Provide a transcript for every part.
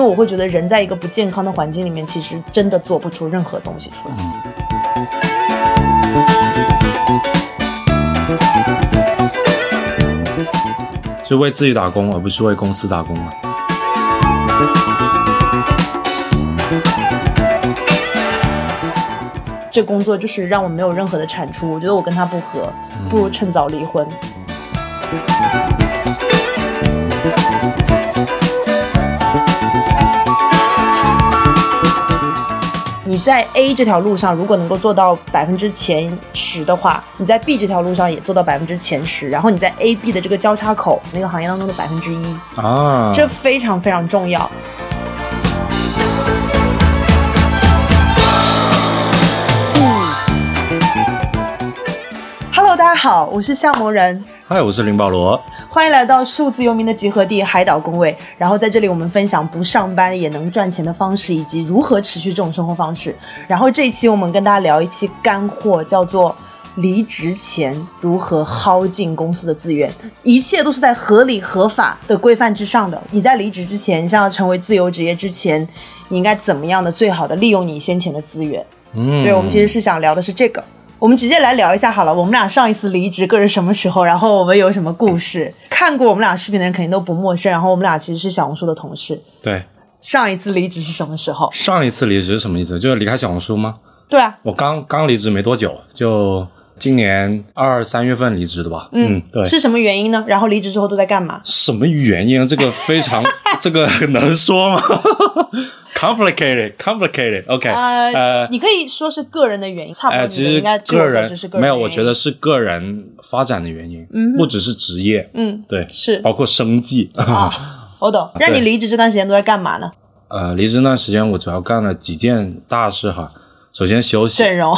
因为我会觉得人在一个不健康的环境里面，其实真的做不出任何东西出来。是为自己打工，而不是为公司打工啊。这工作就是让我没有任何的产出，我觉得我跟他不合，不如趁早离婚。你在 A 这条路上，如果能够做到百分之前十的话，你在 B 这条路上也做到百分之前十，然后你在 A、B 的这个交叉口那个行业当中的百分之一，啊，这非常非常重要。Hello，大家好，我是向魔人，嗨，我是林保罗。欢迎来到数字游民的集合地海岛工位。然后在这里，我们分享不上班也能赚钱的方式，以及如何持续这种生活方式。然后这一期我们跟大家聊一期干货，叫做离职前如何薅尽公司的资源。一切都是在合理合法的规范之上的。你在离职之前，你想要成为自由职业之前，你应该怎么样的最好的利用你先前的资源？嗯，对，我们其实是想聊的是这个。我们直接来聊一下好了，我们俩上一次离职各是什么时候？然后我们有什么故事？看过我们俩视频的人肯定都不陌生。然后我们俩其实是小红书的同事。对，上一次离职是什么时候？上一次离职是什么意思？就是离开小红书吗？对啊，我刚刚离职没多久，就今年二三月份离职的吧。嗯，对。是什么原因呢？然后离职之后都在干嘛？什么原因啊？这个非常，这个能说吗？Complicated, complicated. OK，呃，呃，你可以说是个人的原因，差不多其实应该据我所个人知是个人没有，我觉得是个人发展的原因，嗯，不只是职业，嗯，对，是包括生计。啊，我懂。让你离职这段时间都在干嘛呢？呃，离职那段时间，我主要干了几件大事哈。首先休息，整容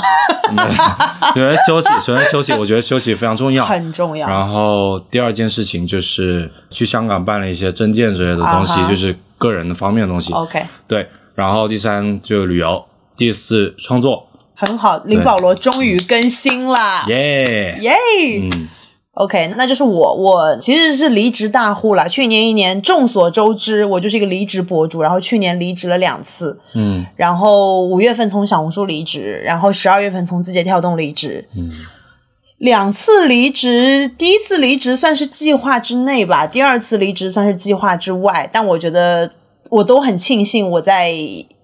首先休息，首先休息，我觉得休息非常重要。很重要。然后第二件事情就是去香港办了一些证件之类的东西就是个人的方面的东西。OK，对，然后第三就旅游，第四创作，很好。林保罗终于更新啦！耶、耶！嗯 OK，那就是我，我其实是离职大户了。去年一年，众所周知，我就是一个离职博主。然后去年离职了两次，嗯然后五月份从小红书离职，然后十二月份从字节跳动离职。嗯，两次离职，第一次离职算是计划之内吧，第二次离职算是计划之外。但我觉得我都很庆幸我在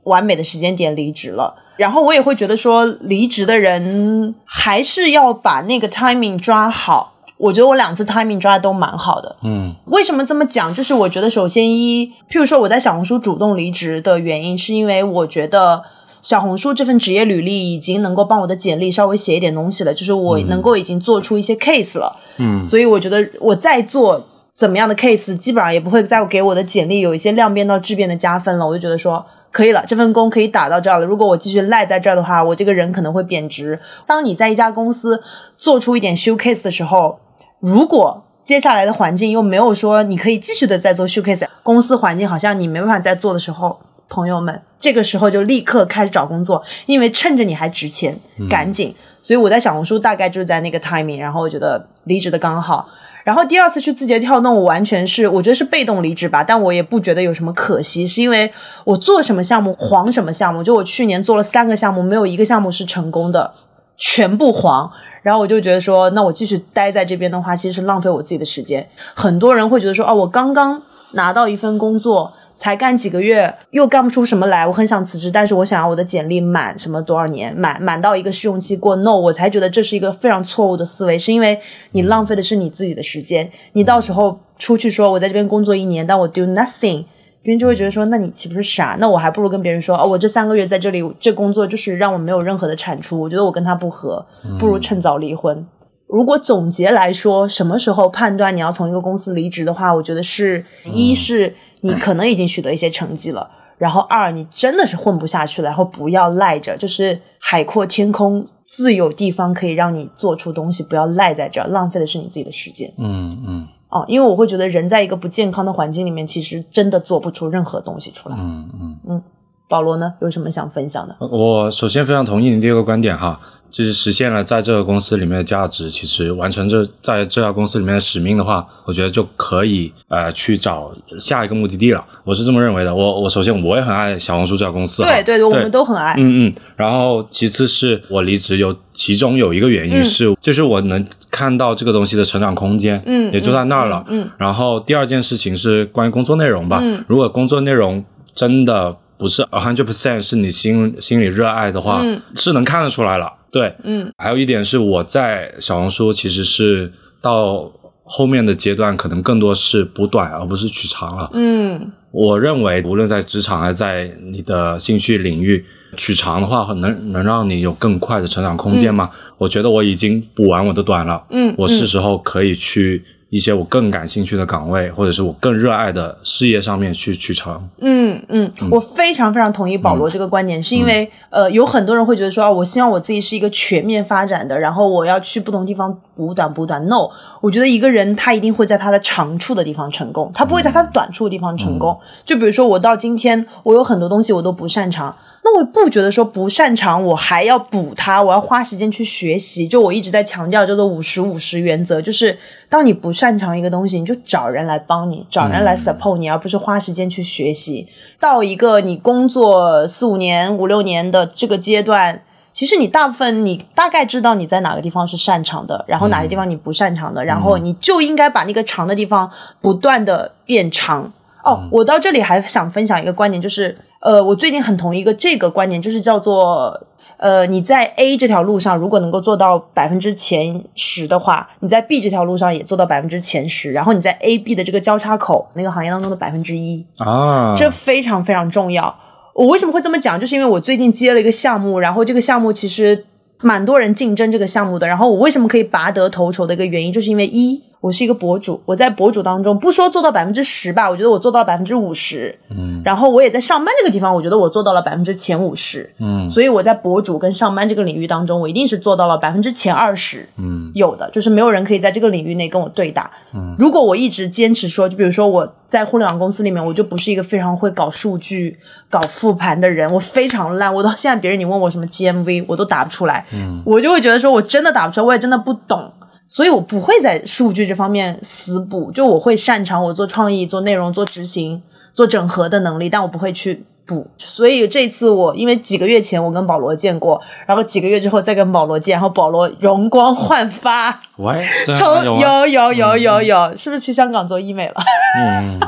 完美的时间点离职了。然后我也会觉得说，离职的人还是要把那个 timing 抓好。我觉得我两次 timing 抓的都蛮好的。嗯为什么这么讲？就是我觉得，首先一，譬如说我在小红书主动离职的原因，是因为我觉得小红书这份职业履历已经能够帮我的简历稍微写一点东西了，就是我能够已经做出一些 case 了。嗯所以我觉得我再做怎么样的 case，基本上也不会再给我的简历有一些量变到质变的加分了。我就觉得说。可以了，这份工可以打到这儿了。如果我继续赖在这儿的话，我这个人可能会贬值。当你在一家公司做出一点 showcase 的时候，如果接下来的环境又没有说你可以继续的在做 showcase，公司环境好像你没办法再做的时候，朋友们，这个时候就立刻开始找工作，因为趁着你还值钱，赶紧。所以我在小红书大概就是在那个 timing，然后我觉得离职的刚好。然后第二次去字节跳动，我完全是我觉得是被动离职吧，但我也不觉得有什么可惜，是因为我做什么项目黄什么项目，就我去年做了三个项目，没有一个项目是成功的，全部黄。然后我就觉得说，那我继续待在这边的话，其实是浪费我自己的时间。很多人会觉得说，哦，我刚刚拿到一份工作，才干几个月，又干不出什么来，我很想辞职，但是我想要我的简历满什么多少年，满满到一个试用期过，no，我才觉得这是一个非常错误的思维，是因为你浪费的是你自己的时间，你到时候出去说我在这边工作一年，但我 do nothing。别人就会觉得说，那你岂不是傻？那我还不如跟别人说，哦，我这三个月在这里，这工作就是让我没有任何的产出，我觉得我跟他不合，不如趁早离婚。如果总结来说，什么时候判断你要从一个公司离职的话，我觉得是一是你可能已经取得一些成绩了，然后二你真的是混不下去了，然后不要赖着，就是海阔天空，自有地方可以让你做出东西，不要赖在这儿，浪费的是你自己的时间。嗯嗯哦，因为我会觉得人在一个不健康的环境里面，其实真的做不出任何东西出来。嗯嗯嗯。保罗呢，有什么想分享的？我首先非常同意你第二个观点哈，就是实现了在这个公司里面的价值，其实完成这在这家公司里面的使命的话，我觉得就可以呃去找下一个目的地了。我是这么认为的。我我首先我也很爱小红书这家公司，对对对，我们都很爱。嗯嗯，然后其次是我离职有其中有一个原因是，就是我能看到这个东西的成长空间，嗯也就在那儿了。嗯嗯然后第二件事情是关于工作内容吧，嗯如果工作内容真的不是 a hundred percent 是你心心里热爱的话，嗯是能看得出来了。对，嗯，还有一点是我在小红书其实是到后面的阶段，可能更多是补短而不是取长了。嗯我认为，无论在职场还是在你的兴趣领域，取长的话，能能让你有更快的成长空间吗？我觉得我已经补完我的短了，嗯，我是时候可以去一些我更感兴趣的岗位，或者是我更热爱的事业上面去取长。嗯嗯，我非常非常同意保罗这个观点，是因为呃，有很多人会觉得说，啊我希望我自己是一个全面发展的，然后我要去不同地方补短补短。No，我觉得一个人他一定会在他的长处的地方成功，他不会在他的短处的地方成功。就比如说我到今天，我有很多东西我都不擅长。那我不觉得说不擅长，我还要补它，我要花时间去学习。就我一直在强调叫做五十五十原则，就是当你不擅长一个东西，你就找人来帮你，找人来 support 你，而不是花时间去学习。到一个你工作四五年、五六年的这个阶段，其实你大部分你大概知道你在哪个地方是擅长的，然后哪些地方你不擅长的，然后你就应该把那个长的地方不断的变长。哦，我到这里还想分享一个观点，就是呃，我最近很同意一个这个观点，就是叫做呃，你在 A 这条路上如果能够做到百分之前十的话，你在 B 这条路上也做到百分之前十，然后你在 A、B 的这个交叉口那个行业当中的百分之一，啊，这非常非常重要。我为什么会这么讲？就是因为我最近接了一个项目，然后这个项目其实蛮多人竞争这个项目的。然后我为什么可以拔得头筹的一个原因，就是因为一，我是一个博主，我在博主当中不说做到百分之十吧，我觉得我做到百分之五十。嗯，然后我也在上班这个地方，我觉得我做到了百分之前五十。嗯，所以我在博主跟上班这个领域当中，我一定是做到了百分之前二十。嗯，有的就是没有人可以在这个领域内跟我对打。嗯，如果我一直坚持说，就比如说我在互联网公司里面，我就不是一个非常会搞数据、搞复盘的人，我非常烂。我到现在别人你问我什么 GMV，我都答不出来。嗯，我就会觉得说我真的答不出来，我也真的不懂。所以我不会在数据这方面死补，就我会擅长我做创意、做内容、做执行、做整合的能力，但我不会去补。所以这次我因为几个月前我跟保罗见过，然后几个月之后再跟保罗见，然后保罗容光焕发，喂，这从有有有有有有，是不是去香港做医美了？嗯，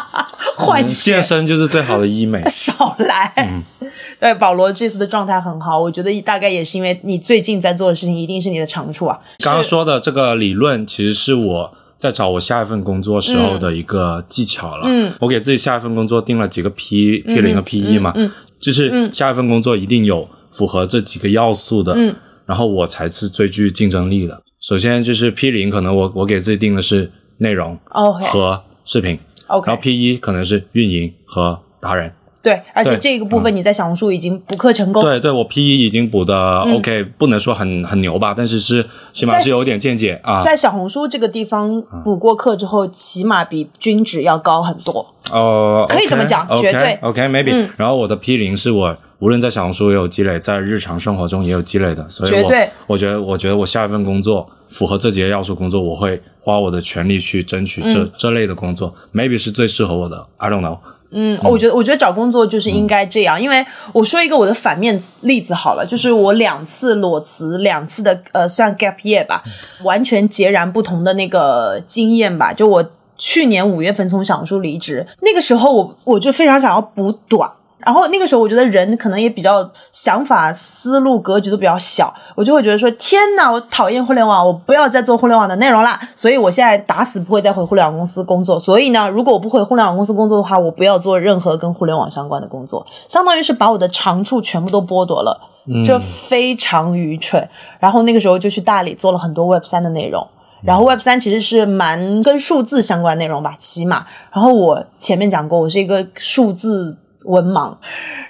换血健身就是最好的医美。少来。对，保罗这次的状态很好，我觉得大概也是因为你最近在做的事情一定是你的长处啊。刚刚说的这个理论，其实是我在找我下一份工作时候的一个技巧了。嗯，我给自己下一份工作定了几个 P P 零和 P 一嘛，嗯。就是下一份工作一定有符合这几个要素的，嗯，然后我才是最具竞争力的。首先就是 P 零，可能我我给自己定的是内容和视频 OK 然后 P 一可能是运营和达人。对，而且这个部分你在小红书已经补课成功。对对，我 P 一已经补的 OK，、不能说很很牛吧，但是是起码是有点见解啊。在小红书这个地方补过课之后，起码比均值要高很多。哦，可以这么讲 OK, 绝对 OK，maybe、嗯然后我的 P 零是我无论在小红书也有积累，在日常生活中也有积累的，所以我绝对我觉得，我觉得我下一份工作符合这几个要素工作，我会花我的全力去争取这、嗯这类的工作，maybe 是最适合我的，I don't know。嗯，我觉得我觉得找工作就是应该这样，因为我说一个我的反面例子好了，就是我两次裸辞，两次的呃算 gap year 吧，完全截然不同的那个经验吧。就我去年五月份从小红书离职，那个时候我我就非常想要补短。然后那个时候，我觉得人可能也比较想法、思路、格局都比较小，我就会觉得说：天呐，我讨厌互联网，我不要再做互联网的内容啦。所以我现在打死不会再回互联网公司工作。所以呢，如果我不回互联网公司工作的话，我不要做任何跟互联网相关的工作，相当于是把我的长处全部都剥夺了，这非常愚蠢。然后那个时候就去大理做了很多 Web 三的内容。然后 Web 三其实是蛮跟数字相关的内容吧，起码。然后我前面讲过，我是一个数字文盲。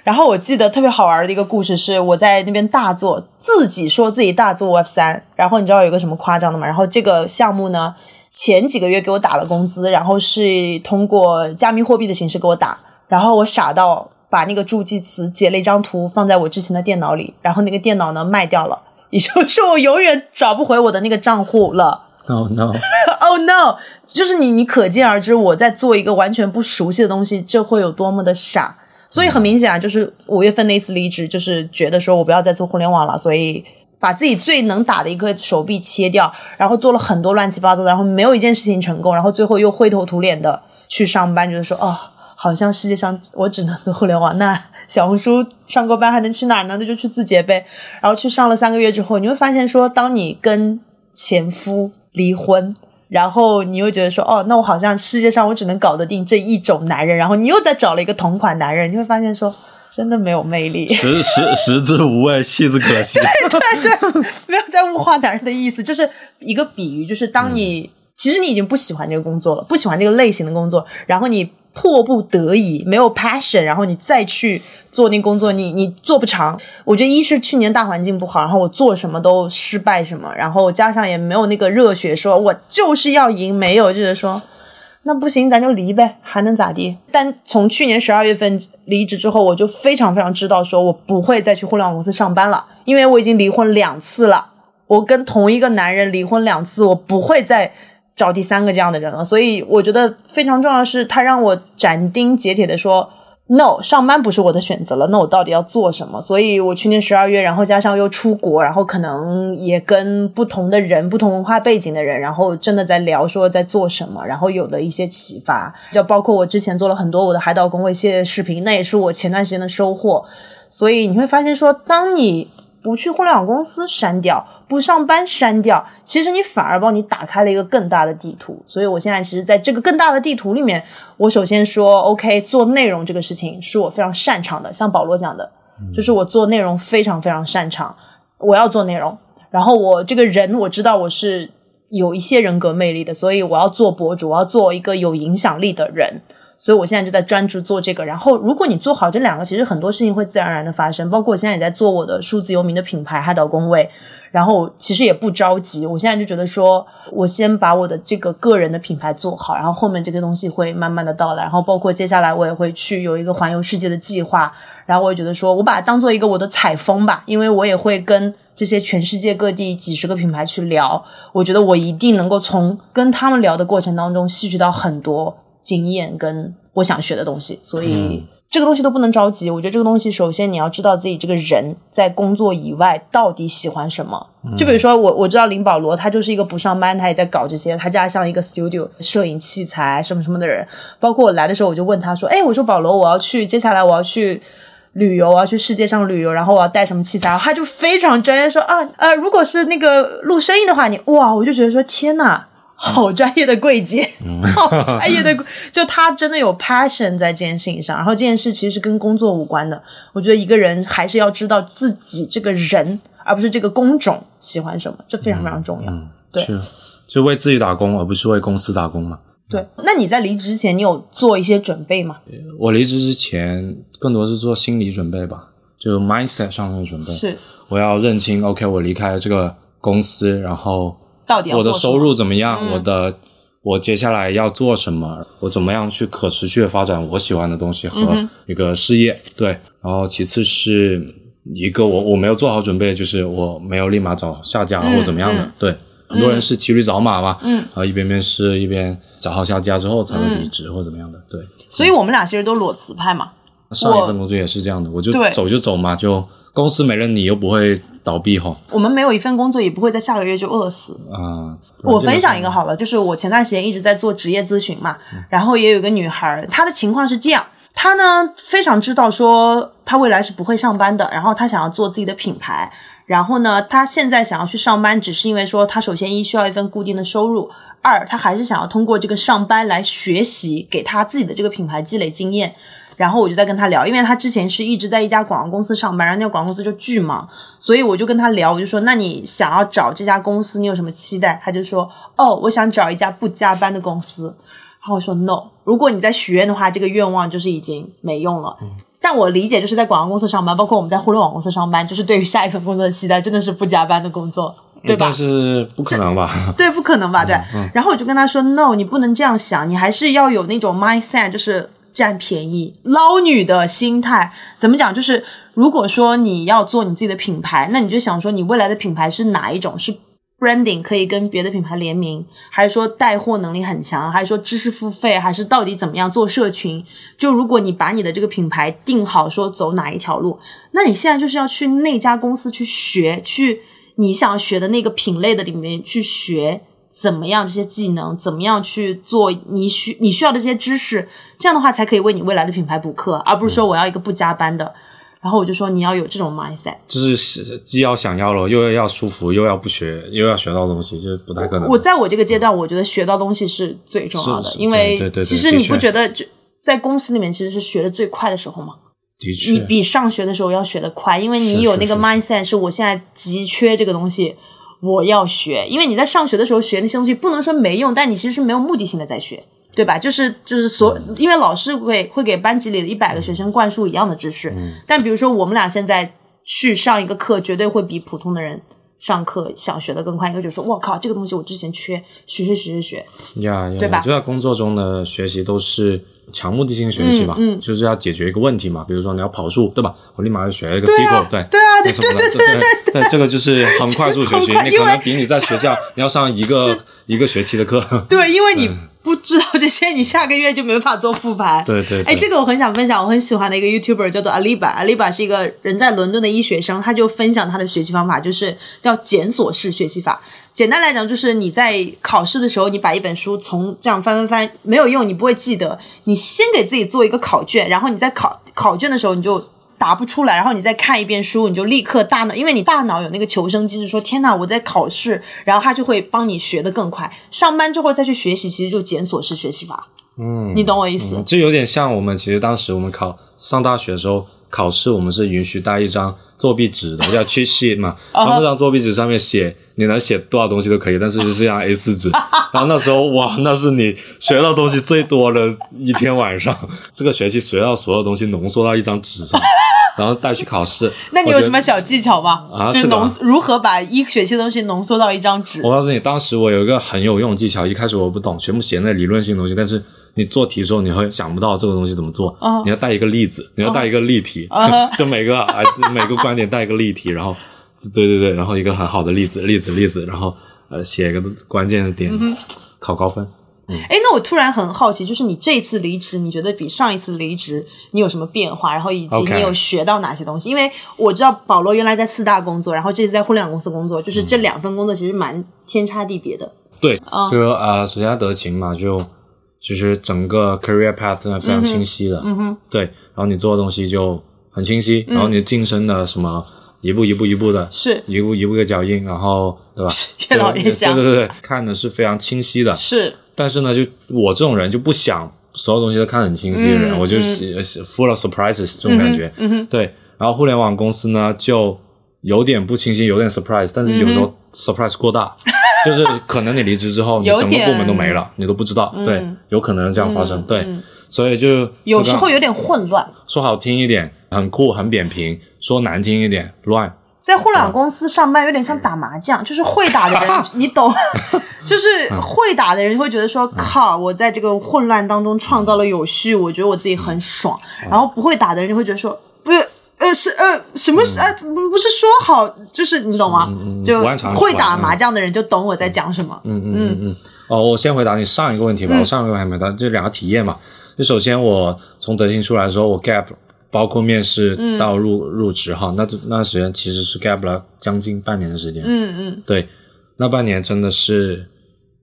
然后我记得特别好玩的一个故事是，我在那边大做，自己说自己大做 Web 三。然后你知道有个什么夸张的吗？然后这个项目呢，前几个月给我打了工资，然后是通过加密货币的形式给我打。然后我傻到把那个助记词截了一张图放在我之前的电脑里，然后那个电脑呢卖掉了。也就是说我永远找不回我的那个账户了。Oh no，Oh no！就是你，你可见而知，我在做一个完全不熟悉的东西，这会有多么的傻。所以很明显啊，就是五月份那一次离职，就是觉得说我不要再做互联网了，所以把自己最能打的一个手臂切掉，然后做了很多乱七八糟的，然后没有一件事情成功，然后最后又灰头土脸的去上班，觉得说哦，好像世界上我只能做互联网，那小红书上过班还能去哪儿呢？那就去字节呗。然后去上了三个月之后，你会发现说，当你跟前夫离婚，然后你又觉得说，哦，那我好像世界上我只能搞得定这一种男人，然后你又再找了一个同款男人，你会发现说，真的没有魅力。食食食之无味，弃之可 惜。对对，没有在物化男人的意思，就是一个比喻，就是当你、其实你已经不喜欢这个工作了，不喜欢这个类型的工作，然后你迫不得已没有 passion，然后你再去做那工作，你你做不长。我觉得一是去年大环境不好，然后我做什么都失败什么，然后加上也没有那个热血，说我就是要赢，没有就是说。那不行，咱就离呗，还能咋地？但从去年十二月份离职之后，我就非常非常知道，说我不会再去互联网公司上班了，因为我已经离婚两次了。我跟同一个男人离婚两次，我不会再找第三个这样的人了。所以我觉得非常重要的是，他让我斩钉截铁的说，no，上班不是我的选择了。那我到底要做什么？所以我去年十二月，然后加上又出国，然后可能也跟不同的人、不同文化背景的人，然后真的在聊说在做什么，然后有了一些启发。就包括我之前做了很多我的海岛工位系列视频，那也是我前段时间的收获。所以你会发现说，当你不去互联网公司删掉，不上班删掉，其实你反而帮你打开了一个更大的地图。所以我现在其实在这个更大的地图里面，我首先说，OK，做内容这个事情是我非常擅长的，像保罗讲的，就是我做内容非常非常擅长，我要做内容。然后我这个人我知道我是有一些人格魅力的，所以我要做博主，我要做一个有影响力的人。所以我现在就在专注做这个。然后，如果你做好这两个，其实很多事情会自然而然的发生。包括我现在也在做我的数字游民的品牌海岛工位，然后其实也不着急。我现在就觉得说，我先把我的这个个人的品牌做好，然后后面这个东西会慢慢的到来。然后包括接下来我也会去有一个环游世界的计划。然后我也觉得说，我把它当做一个我的采风吧，因为我也会跟这些全世界各地几十个品牌去聊。我觉得我一定能够从跟他们聊的过程当中吸取到很多。经验跟我想学的东西，所以、这个东西都不能着急。我觉得这个东西，首先你要知道自己这个人在工作以外到底喜欢什么。就比如说我，我知道林保罗，他就是一个不上班，他也在搞这些，他家像一个 studio 摄影器材什么什么的人。包括我来的时候，我就问他说：“哎，我说保罗，我要去，接下来我要去。”旅游，我要去世界上旅游，然后我要带什么器材？他就非常专业说啊，呃，如果是那个录声音的话，你哇，我就觉得说天呐，好专业的柜姐，好专业的，就他真的有 passion 在这件事情上。然后这件事其实是跟工作无关的。我觉得一个人还是要知道自己这个人，而不是这个工种喜欢什么，这非常非常重要。对，是，就为自己打工，而不是为公司打工嘛。对，那你在离职之前，你有做一些准备吗？我离职之前更多是做心理准备吧，就 mindset 上面的准备。是，我要认清，OK，我离开这个公司，然后到底我的收入怎么样？嗯、我的我接下来要做什么？我怎么样去可持续的发展我喜欢的东西和一个事业？嗯、对，然后其次是一个我我没有做好准备，就是我没有立马找下家或怎么样的，嗯、对。很多人是骑驴找马嘛，嗯，然后一边面试一边找好下家之后才会离职或怎么样的，对。所以我们俩其实都裸辞派嘛。上一份工作也是这样的，我就走就走嘛，就公司没了你又不会倒闭哈。我们没有一份工作也不会在下个月就饿死啊。我分享一个好了，就是我前段时间一直在做职业咨询嘛，然后也有一个女孩，她的情况是这样。她呢非常知道说她未来是不会上班的，然后她想要做自己的品牌。然后呢，他现在想要去上班，只是因为说他首先一需要一份固定的收入，二他还是想要通过这个上班来学习，给他自己的这个品牌积累经验。然后我就在跟他聊，因为他之前是一直在一家广告公司上班，然后那个广告公司就巨忙，所以我就跟他聊，我就说，那你想要找这家公司，你有什么期待？他就说，哦，我想找一家不加班的公司。然后我说，no，如果你在许愿的话，这个愿望就是已经没用了。嗯但我理解，就是在广告公司上班，包括我们在互联网公司上班，就是对于下一份工作的期待，真的是不加班的工作，对吧？但是不可能吧？对，不可能吧？对。嗯、然后我就跟他说：“No，你不能这样想，你还是要有那种 mindset，就是占便宜、捞女的心态。怎么讲？就是如果说你要做你自己的品牌，那你就想说你未来的品牌是哪一种？是 branding 可以跟别的品牌联名，还是说带货能力很强，还是说知识付费，还是到底怎么样做社群？就如果你把你的这个品牌定好，说走哪一条路，那你现在就是要去那家公司去学，去你想学的那个品类的里面去学。怎么样？这些技能怎么样去做？你需你需要的这些知识，这样的话才可以为你未来的品牌补课，而不是说我要一个不加班的。然后我就说你要有这种 mindset，就是既要想要了，又要舒服，又要不学，又要学到东西，就是不太可能。我在我这个阶段，我觉得学到东西是最重要的，因为其实你不觉得就在公司里面其实是学的最快的时候吗？的确，你比上学的时候要学的快，因为你有那个 mindset，是我现在急缺这个东西。我要学，因为你在上学的时候学那些东西不能说没用，但你其实是没有目的性的在学，对吧？就是就是所，因为老师会会给班级里的一百个学生灌输一样的知识，但比如说我们俩现在去上一个课，绝对会比普通的人上课想学的更快，一个就是说我靠，这个东西我之前缺，学学学学学，呀，对吧？就在工作中的学习都是。强目的性学习嘛，嗯，就是要解决一个问题嘛。比如说你要跑数，对吧？我立马就学一个 SQL，对，对啊，对对对对对，这个就是很快速学习。你可能比你在学校你 要上一个一个学期的课，对，因为你不知道这些，你下个月就没法做复盘。对对，哎，这个我很想分享，我很喜欢的一个 YouTuber 叫做 Aliba，Aliba 是一个人在伦敦的医学生，他就分享他的学习方法，就是叫检索式学习法。简单来讲，就是你在考试的时候，你把一本书从这样翻翻翻没有用，你不会记得。你先给自己做一个考卷，然后你在考考卷的时候你就答不出来，然后你再看一遍书，你就立刻大脑，因为你大脑有那个求生机制，说天呐，我在考试，然后他就会帮你学得更快。上班之后再去学习，其实就检索式学习法。嗯，你懂我意思？这有点像我们其实当时我们考上大学的时候考试，我们是允许带一张作弊纸的，叫 cheat sheet 嘛，然后那张作弊纸上面写。你能写多少东西都可以，但是就是张 A 四纸。然后那时候哇，那是你学到东西最多的一天晚上。这个学期学到所有东西浓缩到一张纸上，然后带去考试。那你有什么小技巧吗？啊，就浓如何把一学期的东西浓缩到一张纸？我告诉你，当时我有一个很有用的技巧，一开始我不懂，全部写那理论性东西，但是你做题的时候你会想不到这个东西怎么做。你要带一个例子，你要带一个例题，就每个啊每个观点带一个例题，然后。对对对，然后一个很好的例子，例子例子，然后呃写一个关键的点，考高分。哎，那我突然很好奇，就是你这次离职，你觉得比上一次离职你有什么变化？然后以及你有学到哪些东西？因为我知道保罗原来在四大工作，然后这次在互联网公司工作，就是这两份工作其实蛮天差地别的。对，就呃，首先德勤嘛，就其实整个 career path 非常清晰的。嗯哼。对，然后你做的东西就很清晰，然后你晋升的什么。一步一步一步的，是一步一步的脚印，然后对吧？越老越香。对对对，看的是非常清晰的。是，但是呢，就我这种人就不想所有东西都看得很清晰的人，我就 full of surprises 这种感觉。嗯哼。对，然后互联网公司呢，就有点不清晰，有点 surprise，但是有时候 surprise 过大，就是可能你离职之后，你整个部门都没了，你都不知道。对，有可能这样发生。对，所以就有时候有点混乱。说好听一点，很酷，很扁平。说难听一点，乱。在互联网公司上班有点像打麻将，就是会打的人，你懂，就是会打的人会觉得说，靠，我在这个混乱当中创造了有序，我觉得我自己很爽。然后不会打的人就会觉得说，不是，呃，是呃，什么？呃，不是说好，就是你懂吗？就会打麻将的人就懂我在讲什么。嗯嗯嗯嗯。哦，我先回答你上一个问题吧。我上一个还没答，就两个体验嘛。就首先我从德信出来的时候，我 gap。包括面试到入入职哈，那那段时间其实是 gap 了将近半年的时间。嗯嗯，对，那半年真的是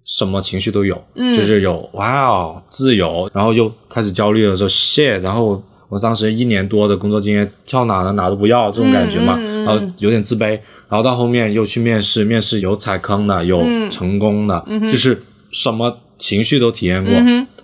什么情绪都有，就是有哇哦自由，然后又开始焦虑了，说 shit，然后我当时一年多的工作经验跳哪呢哪都不要这种感觉嘛，然后有点自卑，然后到后面又去面试，面试有踩坑的，有成功的，就是什么情绪都体验过。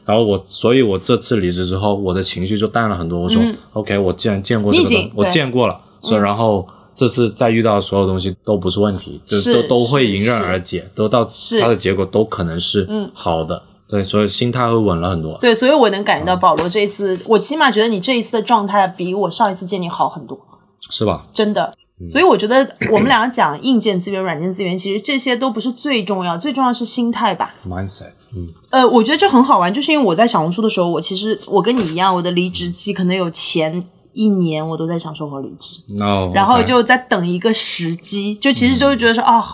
然后我，所以我这次离职之后，我的情绪就淡了很多。我说，OK，我既然见过这个，我见过了，所以然后这次再遇到所有东西都不是问题，就都都会迎刃而解，都到它的结果都可能是好的。对，所以心态会稳了很多。对，所以我能感觉到保罗这一次，我起码觉得你这一次的状态比我上一次见你好很多，是吧？真的。所以我觉得我们两个讲硬件资源、软件资源，其实这些都不是最重要，最重要是心态吧。mindset，嗯，呃，我觉得这很好玩，就是因为我在小红书的时候，我其实我跟你一样，我的离职期可能有前一年我都在想说我离职，那然后就在等一个时机，就其实就会觉得说，哦，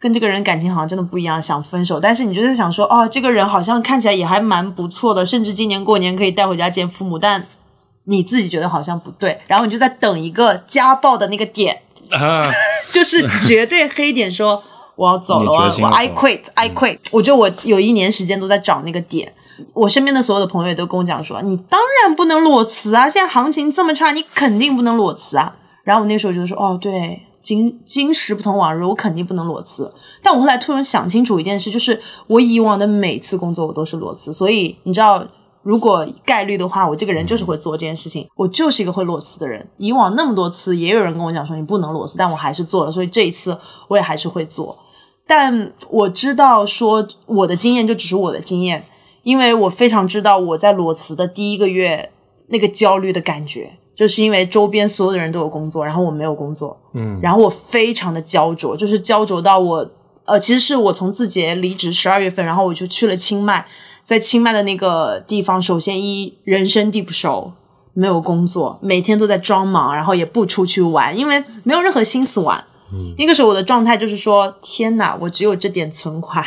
跟这个人感情好像真的不一样，想分手。但是你就在想说，哦，这个人好像看起来也还蛮不错的，甚至今年过年可以带回家见父母，但你自己觉得好像不对，然后你就在等一个家暴的那个点，啊，就是绝对黑点说我要走了，你我要我决心要 I quit，I quit。我觉得我有一年时间都在找那个点。我身边的所有的朋友也都跟我讲说，你当然不能裸辞啊！现在行情这么差，你肯定不能裸辞啊。然后我那时候就说，哦，对，今今时不同往日，我肯定不能裸辞。但我后来突然想清楚一件事，就是我以往的每次工作我都是裸辞，所以你知道，如果概率的话，我这个人就是会做这件事情，我就是一个会裸辞的人。以往那么多次，也有人跟我讲说你不能裸辞，但我还是做了，所以这一次我也还是会做。但我知道说我的经验就只是我的经验，因为我非常知道我在裸辞的第一个月那个焦虑的感觉，就是因为周边所有的人都有工作，然后我没有工作，嗯，然后我非常的焦灼，就是焦灼到我呃，其实是我从字节离职十二月份，然后我就去了清迈，在清迈的那个地方，首先一人生地不熟，没有工作，每天都在装忙，然后也不出去玩，因为没有任何心思玩。嗯那个时候我的状态就是说，天哪，我只有这点存款，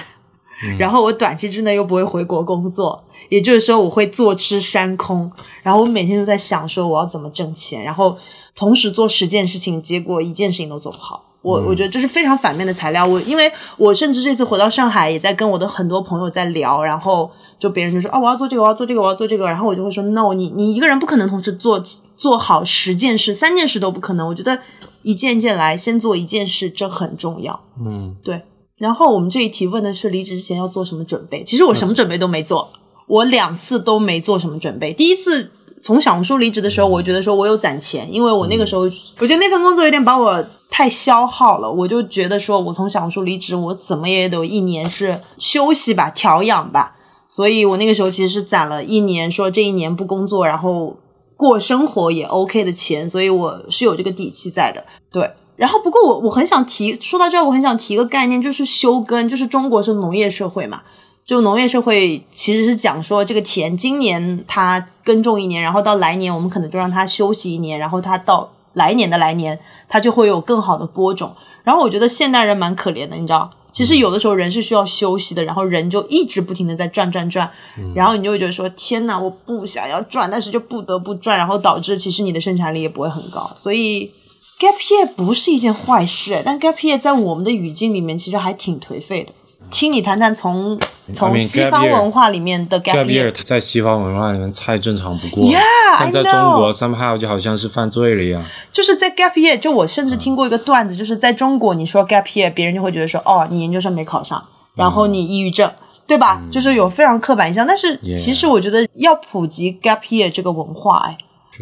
然后我短期之内又不会回国工作，也就是说我会坐吃山空，然后我每天都在想说我要怎么挣钱，然后同时做十件事情，结果一件事情都做不好。我我觉得这是非常反面的材料。我因为我甚至这次回到上海，也在跟我的很多朋友在聊，然后就别人就说啊我要做这个，我要做这个，我要做这个，然后我就会说 no，你你一个人不可能同时做做好十件事，三件事都不可能。我觉得一件一件来，先做一件事，这很重要。嗯，对。然后我们这一题问的是离职之前要做什么准备，其实我什么准备都没做，我两次都没做什么准备。第一次从小红书离职的时候，我觉得说我有攒钱，因为我那个时候我觉得那份工作有点把我太消耗了，我就觉得说我从小红书离职，我怎么也得有一年是休息吧、调养吧。所以我那个时候其实是攒了一年，说这一年不工作，然后过生活也 OK 的钱，所以我是有这个底气在的。对，然后不过我我很想提，说到这儿，我很想提一个概念，就是休耕，就是中国是农业社会嘛，就农业社会其实是讲说这个田今年它耕种一年，然后到来年我们可能就让它休息一年，然后它到来年的来年它就会有更好的播种。然后我觉得现代人蛮可怜的，你知道。其实有的时候人是需要休息的，然后人就一直不停的在转转转，然后你就会觉得说天呐，我不想要转，但是就不得不转，然后导致其实你的生产力也不会很高。所以 gap year 不是一件坏事，但 gap year 在我们的语境里面其实还挺颓废的。听你谈谈从从西方文化里面的 gap year 在西方文化里面太正常不过了 Yeah, 但在中.国 somehow 就好像是犯罪了一样。就是在 gap year，就我甚至听过一个段子，就是在中国你说 gap year，别人就会觉得说哦，你研究生没考上，然后你抑郁症。对吧？就是有非常刻板印象，但是其实我觉得要普及 gap year 这个文化，哎，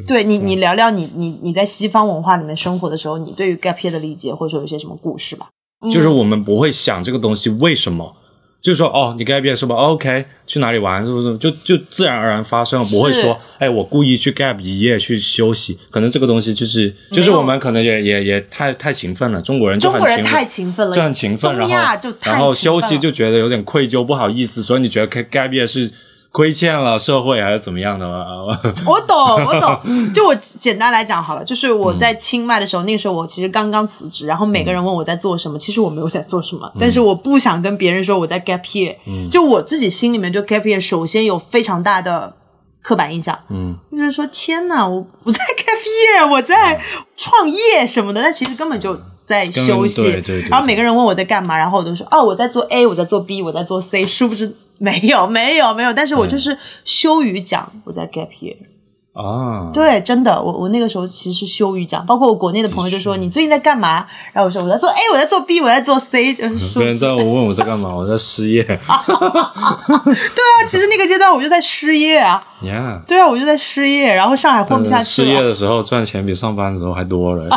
对你，你聊聊你你你在西方文化里面生活的时候，你对于 gap year 的理解，或者说有些什么故事吧？就是我们不会想这个东西为什么，就是说哦，你 gap year 是吧？OK，去哪里玩是不是？就就自然而然发生，不会说哎，我故意去 gap 一夜去休息。可能这个东西就是就是我们可能也也也太太勤奋了，中国人就中国人很勤奋太勤奋了，就很勤奋，然后然后休息就觉得有点愧疚，不好意思，所以你觉得 gap year 是亏欠了社会还是怎么样的吗？我懂，我懂。就我简单来讲好了，就是我在清迈的时候，那个时候我其实刚刚辞职，然后每个人问我在做什么，其实我没有在做什么，但是我不想跟别人说我在 gap year，、就我自己心里面对 gap year 首先有非常大的刻板印象，嗯，就是说天哪，我不在 gap year，我在创业什么的，但其实根本就。在休息，对对对然后每个人问我在干嘛，然后我都说哦我在做 A，我在做 B，我在做 C，殊不知没有没有没有，但是我就是羞于讲我在 gap year，啊，对，真的，我我那个时候其实是羞于讲，包括我国内的朋友就说你最近在干嘛？然后我说我在做 A，我在做 B，我在做 C。呃 别人在我问我在干嘛，我在失业。对啊，其实那个阶段我就在失业啊，Yeah，对啊，我就在失业，然后上海混不下去了，失业的时候赚钱比上班的时候还多了。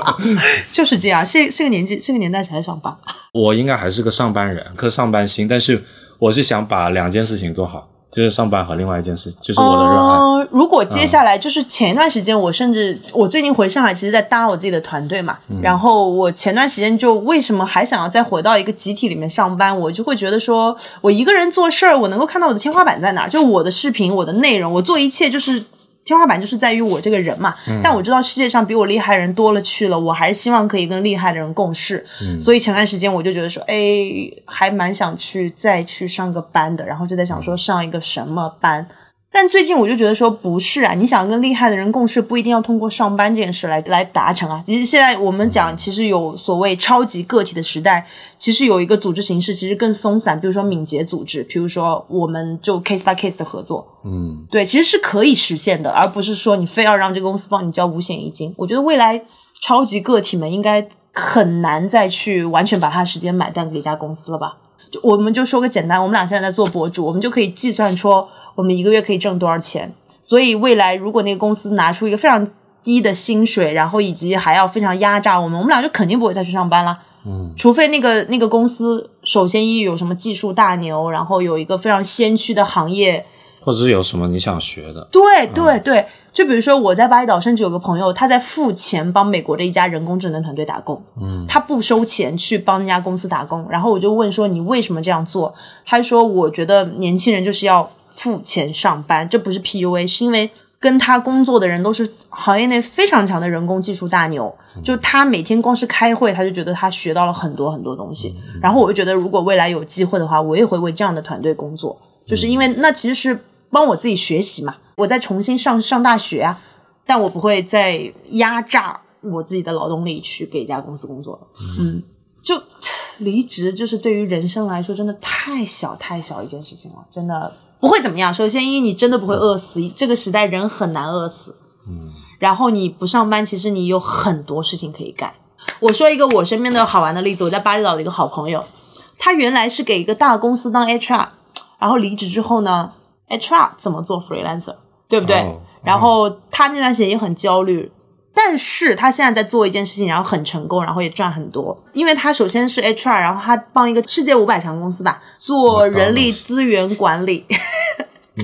就是这样。这这个年纪，这个年代才上班。我应该还是个上班人，颗上班心，但是我是想把两件事情做好，就是上班和另外一件事，就是我的热爱。哦，如果接下来就是前一段时间，我甚至我最近回上海，其实在搭我自己的团队嘛。然后我前段时间就为什么还想要再回到一个集体里面上班，我就会觉得说我一个人做事儿，我能够看到我的天花板在哪儿，就我的视频、我的内容，我做一切就是。天花板就是在于我这个人嘛，但我知道世界上比我厉害的人多了去了，我还是希望可以跟厉害的人共事。所以前段时间我就觉得说，哎，还蛮想去再去上个班的，然后就在想说上一个什么班。但最近我就觉得说不是啊，你想跟厉害的人共事，不一定要通过上班这件事来来达成啊。其实现在我们讲，其实有所谓超级个体的时代，其实有一个组织形式其实更松散，比如说敏捷组织，比如说我们就 case by case 的合作，嗯，对，其实是可以实现的，而不是说你非要让这个公司帮你交五险一金。我觉得未来超级个体们应该很难再去完全把他的时间买断给一家公司了吧？就我们就说个简单，我们俩现在在做博主，我们就可以计算说。我们一个月可以挣多少钱？所以未来如果那个公司拿出一个非常低的薪水，然后以及还要非常压榨我们，我们俩就肯定不会再去上班了。嗯，除非那个那个公司首先一有什么技术大牛，然后有一个非常先驱的行业，或者是有什么你想学的。对对对，就比如说我在巴厘岛，甚至有个朋友他在付钱帮美国的一家人工智能团队打工，嗯，他不收钱去帮那家公司打工，然后我就问说你为什么这样做？他说我觉得年轻人就是要。付钱上班，这不是 PUA，是因为跟他工作的人都是行业内非常强的人工技术大牛。就他每天光是开会，他就觉得他学到了很多很多东西。然后我就觉得，如果未来有机会的话，我也会为这样的团队工作，就是因为那其实是帮我自己学习嘛。我在重新上上大学啊，但我不会再压榨我自己的劳动力去给一家公司工作了。嗯，就 离职，就是对于人生来说，真的太小太小一件事情了，真的。不会怎么样。首先，因为你真的不会饿死，这个时代人很难饿死。嗯，然后你不上班，其实你有很多事情可以干。我说一个我身边的好玩的例子，我在巴厘岛的一个好朋友，他原来是给一个大公司当 HR，然后离职之后呢，HR 怎么做 freelancer，对不对？然后他那段时间也很焦虑。但是他现在在做一件事情，然后很成功，然后也赚很多。因为他首先是 HR，然后他帮一个世界五百强公司吧做人力资源管理。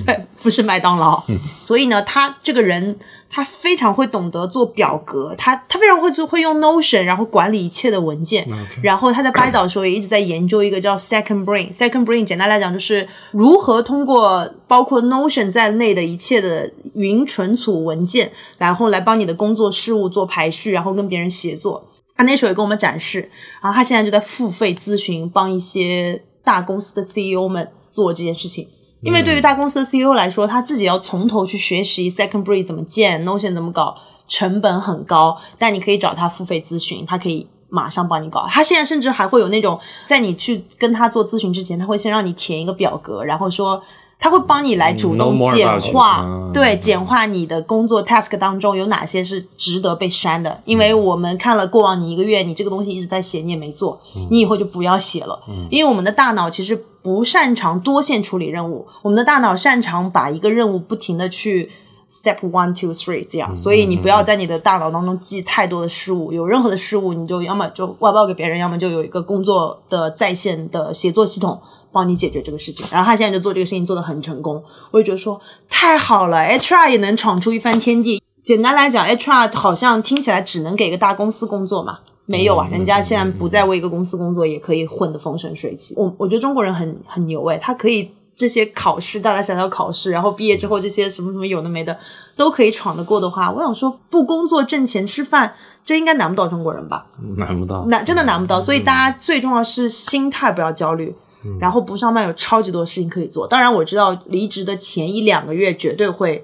对，不是麦当劳，嗯所以呢，他这个人他非常会懂得做表格，他他非常会做会用 Notion，然后管理一切的文件。然后他在巴厘岛的时候也一直在研究一个叫 Second Brain。Second Brain 简单来讲就是如何通过包括 Notion 在内的一切的云存储文件，然后来帮你的工作事务做排序，然后跟别人协作。他那时候也跟我们展示，然后他现在就在付费咨询，帮一些大公司的 CEO 们做这件事情。因为对于大公司的 CEO 来说，他自己要从头去学习 Second Brain 怎么建，Notion 怎么搞，成本很高。但你可以找他付费咨询，他可以马上帮你搞。他现在甚至还会有那种，在你去跟他做咨询之前，他会先让你填一个表格，然后说他会帮你来主动简化，对，简化你的工作 task 当中有哪些是值得被删的。因为我们看了过往你一个月，你这个东西一直在写，你也没做，你以后就不要写了。因为我们的大脑其实。不擅长多线处理任务，我们的大脑擅长把一个任务不停的去 step one two three 这样，所以你不要在你的大脑当中记太多的事物，有任何的事物你就要么就外包给别人，要么就有一个工作的在线的协作系统帮你解决这个事情。然后他现在就做这个事情做得很成功，我就觉得说太好了，HR 也能闯出一番天地。简单来讲，HR 好像听起来只能给一个大公司工作嘛。没有啊，人家现在不再为一个公司工作，也可以混得风生水起。我我觉得中国人很很牛诶，他可以这些考试，大大小小考试，然后毕业之后这些什么什么有的没的都可以闯得过的话，我想说不工作挣钱吃饭，这应该难不到中国人吧？难不到，难真的难不到。所以大家最重要是心态不要焦虑，然后不上班有超级多事情可以做。当然我知道离职的前一两个月绝对会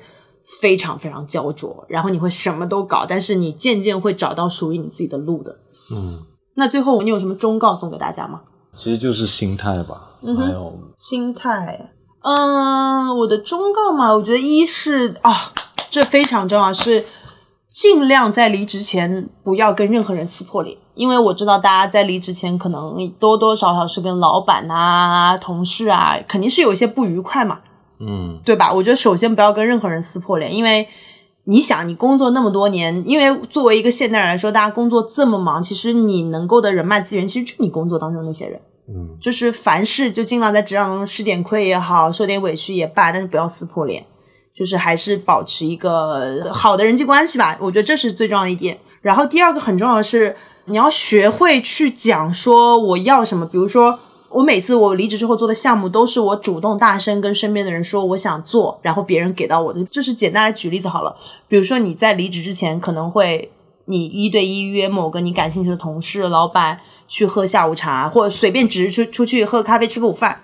非常非常焦灼，然后你会什么都搞，但是你渐渐会找到属于你自己的路的。嗯，那最后你有什么忠告送给大家吗？其实就是心态吧，还有心态。嗯，我的忠告嘛，我觉得一是啊，这非常重要，是尽量在离职前不要跟任何人撕破脸，因为我知道大家在离职前可能多多少少是跟老板啊、同事啊，肯定是有一些不愉快嘛，嗯，对吧？我觉得首先不要跟任何人撕破脸，因为。你想，你工作那么多年，因为作为一个现代人来说，大家工作这么忙，其实你能够的人脉资源，其实就你工作当中那些人。嗯，就是凡事就尽量在职场中吃点亏也好，受点委屈也罢，但是不要撕破脸。就是还是保持一个好的人际关系吧，我觉得这是最重要的一点。然后第二个很重要的是，你要学会去讲说我要什么，比如说。我每次我离职之后做的项目，都是我主动大声跟身边的人说我想做，然后别人给到我的。就是简单的举例子好了，比如说你在离职之前可能会你一对一约某个你感兴趣的同事、老板去喝下午茶，或者随便只是出出去喝咖啡、吃个午饭，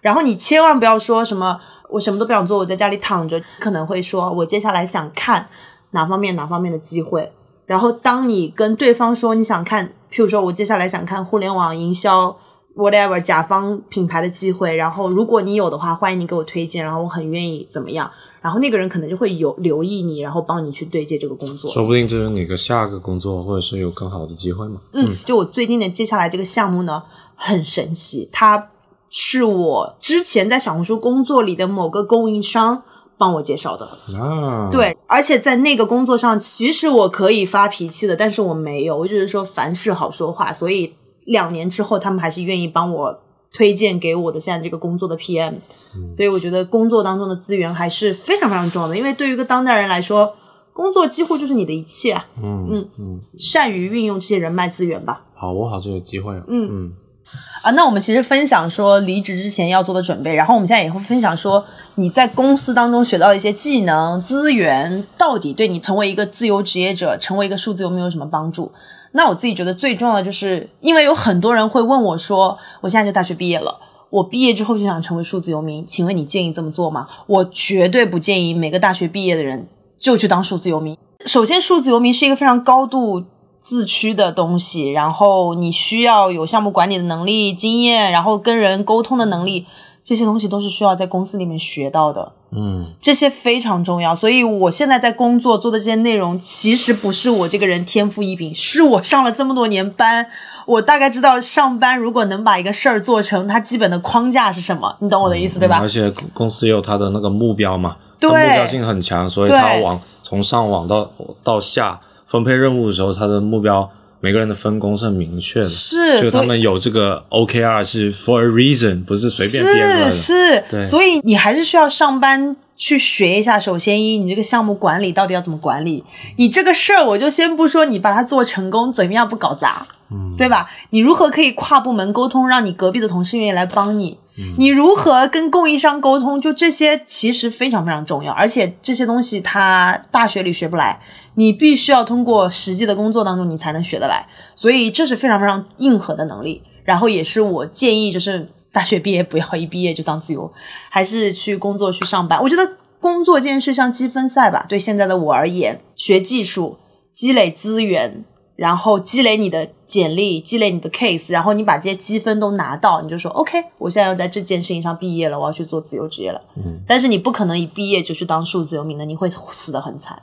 然后你千万不要说什么我什么都不想做，我在家里躺着，可能会说我接下来想看哪方面哪方面的机会。然后当你跟对方说你想看，譬如说我接下来想看互联网营销。Whatever 甲方品牌的机会，然后如果你有的话，欢迎你给我推荐，然后我很愿意怎么样，然后那个人可能就会有留意你，然后帮你去对接这个工作，说不定就是你的下个工作，或者是有更好的机会嘛。嗯，就我最近的接下来这个项目呢，很神奇，它是我之前在小红书工作里的某个供应商帮我介绍的。啊，对，而且在那个工作上，其实我可以发脾气的，但是我没有，我就是说凡事好说话，所以。两年之后，他们还是愿意帮我推荐给我的现在这个工作的 PM，所以我觉得工作当中的资源还是非常非常重要的。因为对于一个当代人来说，工作几乎就是你的一切啊。嗯嗯嗯，善于运用这些人脉资源吧。好，我好就有机会。嗯嗯啊，那我们其实分享说离职之前要做的准备，然后我们现在也会分享说你在公司当中学到的一些技能资源，到底对你成为一个自由职业者、成为一个数字有没有什么帮助？那我自己觉得最重要的就是，因为有很多人会问我说，我现在就大学毕业了，我毕业之后就想成为数字游民，请问你建议这么做吗？我绝对不建议每个大学毕业的人就去当数字游民。首先，数字游民是一个非常高度自驱的东西，然后你需要有项目管理的能力、经验，然后跟人沟通的能力。这些东西都是需要在公司里面学到的，嗯，这些非常重要。所以我现在在工作做的这些内容，其实不是我这个人天赋异禀，是我上了这么多年班，我大概知道上班如果能把一个事儿做成，它基本的框架是什么，你懂我的意思对吧？而且公司也有它的那个目标嘛，对，目标性很强，所以它往从上往到到下分配任务的时候，它的目标。每个人的分工是很明确的，是，就他们有这个 OKR 是 for a reason，不是随便编出来的。是，对，所以你还是需要上班去学一下。首先一，你这个项目管理到底要怎么管理？你这个事儿，我就先不说，你把它做成功，怎么样不搞砸？嗯，对吧？你如何可以跨部门沟通，让你隔壁的同事愿意来帮你？你如何跟供应商沟通？就这些其实非常非常重要，而且这些东西他大学里学不来。你必须要通过实际的工作当中，你才能学得来，所以这是非常非常硬核的能力。然后也是我建议，就是大学毕业不要一毕业就当自由，还是去工作去上班。我觉得工作这件事像积分赛吧，对现在的我而言，学技术、积累资源，然后积累你的简历、积累你的 case，然后你把这些积分都拿到，你就说 OK，我现在要在这件事情上毕业了，我要去做自由职业了。嗯，但是你不可能一毕业就去当数字游民的，你会死得很惨。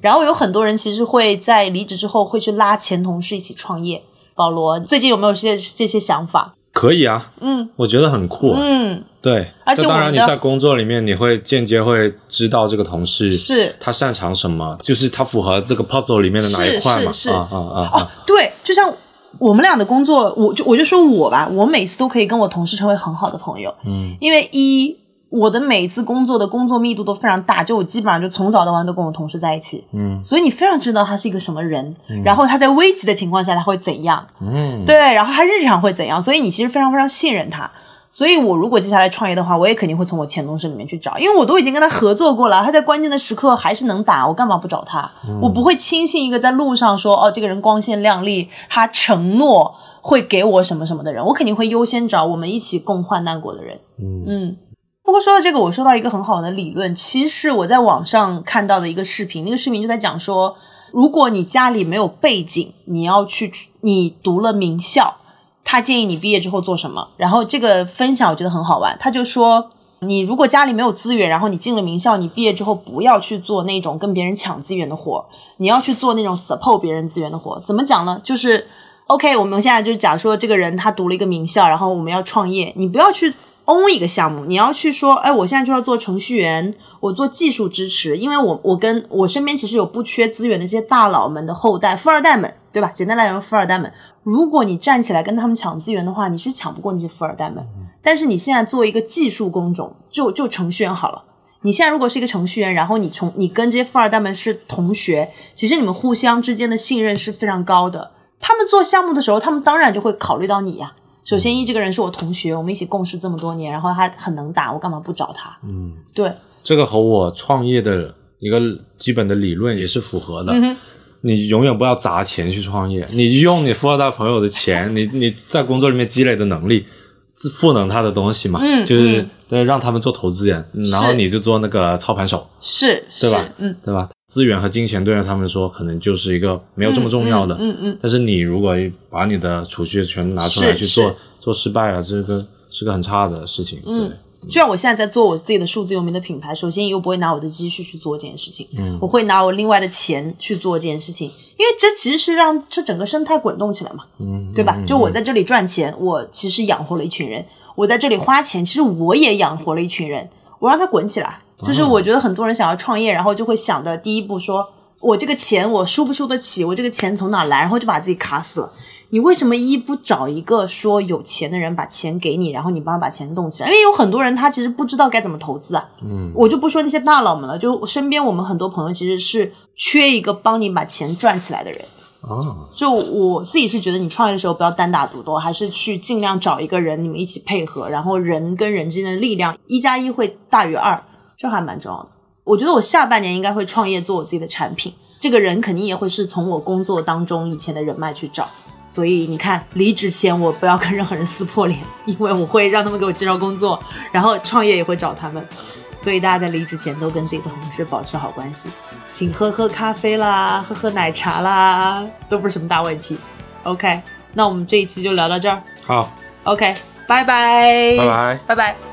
然后有很多人其实会在离职之后会去拉前同事一起创业。保罗，最近有没有这这些想法？可以啊，嗯，我觉得很酷。嗯，对，而且当然你在工作里面，你会间接会知道这个同事是他擅长什么，就是他符合这个 puzzle 里面的哪一块嘛？是啊啊啊！哦，对，就像我们俩的工作，我就我就说我吧，我每次都可以跟我同事成为很好的朋友。嗯，因为一。我的每一次工作的工作密度都非常大，就我基本上就从早到晚都跟我同事在一起，嗯，所以你非常知道他是一个什么人，然后他在危急的情况下他会怎样，嗯，对，然后他日常会怎样，所以你其实非常非常信任他。所以我如果接下来创业的话，我也肯定会从我前同事里面去找，因为我都已经跟他合作过了，他在关键的时刻还是能打，我干嘛不找他？我不会轻信一个在路上说哦这个人光鲜亮丽，他承诺会给我什么什么的人，我肯定会优先找我们一起共患难过的人，嗯嗯。不过说到这个，我说到一个很好的理论，其实我在网上看到的一个视频，那个视频就在讲说，如果你家里没有背景，你要去你读了名校，他建议你毕业之后做什么？然后这个分享我觉得很好玩，他就说，你如果家里没有资源，然后你进了名校，你毕业之后不要去做那种跟别人抢资源的活，你要去做那种 support 别人资源的活。怎么讲呢？就是 OK，我们现在就假说这个人他读了一个名校，然后我们要创业，你不要去。Own 一个项目，你要去说，哎，我现在就要做程序员，我做技术支持，因为我我跟我身边其实有不缺资源的这些大佬们的后代，富二代们，对吧？简单来说，富二代们，如果你站起来跟他们抢资源的话，你是抢不过那些富二代们。但是你现在做一个技术工种，就就程序员好了，你现在如果是一个程序员，然后你从你跟这些富二代们是同学，其实你们互相之间的信任是非常高的。他们做项目的时候，他们当然就会考虑到你呀、首先一，这个人是我同学，我们一起共事这么多年，然后他很能打，我干嘛不找他？嗯，对，这个和我创业的一个基本的理论也是符合的。嗯你永远不要砸钱去创业，你用你富二代朋友的钱，你你在工作里面积累的能力，是赋能他的东西嘛，嗯就是、嗯对让他们做投资人，然后你就做那个操盘手，是，对吧嗯，对吧？资源和金钱对于他们说，可能就是一个没有这么重要的。嗯嗯嗯但是你如果把你的储蓄全拿出来去做做失败了，这个是个很差的事情。对，就像我现在在做我自己的数字游民的品牌，首先又不会拿我的积蓄去做这件事情，嗯我会拿我另外的钱去做这件事情，因为这其实是让这整个生态滚动起来嘛，嗯，对吧？就我在这里赚钱，我其实养活了一群人；我在这里花钱，其实我也养活了一群人。我让它滚起来，就是我觉得很多人想要创业，然后就会想的第一步说，我这个钱我输不输得起？我这个钱从哪来？然后就把自己卡死了。你为什么一不找一个说有钱的人把钱给你，然后你帮他把钱动起来？因为有很多人他其实不知道该怎么投资啊。嗯，我就不说那些大佬们了，就身边我们很多朋友其实是缺一个帮你把钱赚起来的人。啊，就我自己是觉得，你创业的时候不要单打独斗，还是去尽量找一个人，你们一起配合，然后人跟人之间的力量一加一会大于二，这还蛮重要的。我觉得我下半年应该会创业做我自己的产品，这个人肯定也会是从我工作当中以前的人脉去找。所以你看，离职前我不要跟任何人撕破脸，因为我会让他们给我介绍工作，然后创业也会找他们。所以大家在离职前都跟自己的同事保持好关系，请喝喝咖啡啦，喝喝奶茶啦，都不是什么大问题。OK，那我们这一期就聊到这儿。好，OK，拜拜，拜拜。拜拜。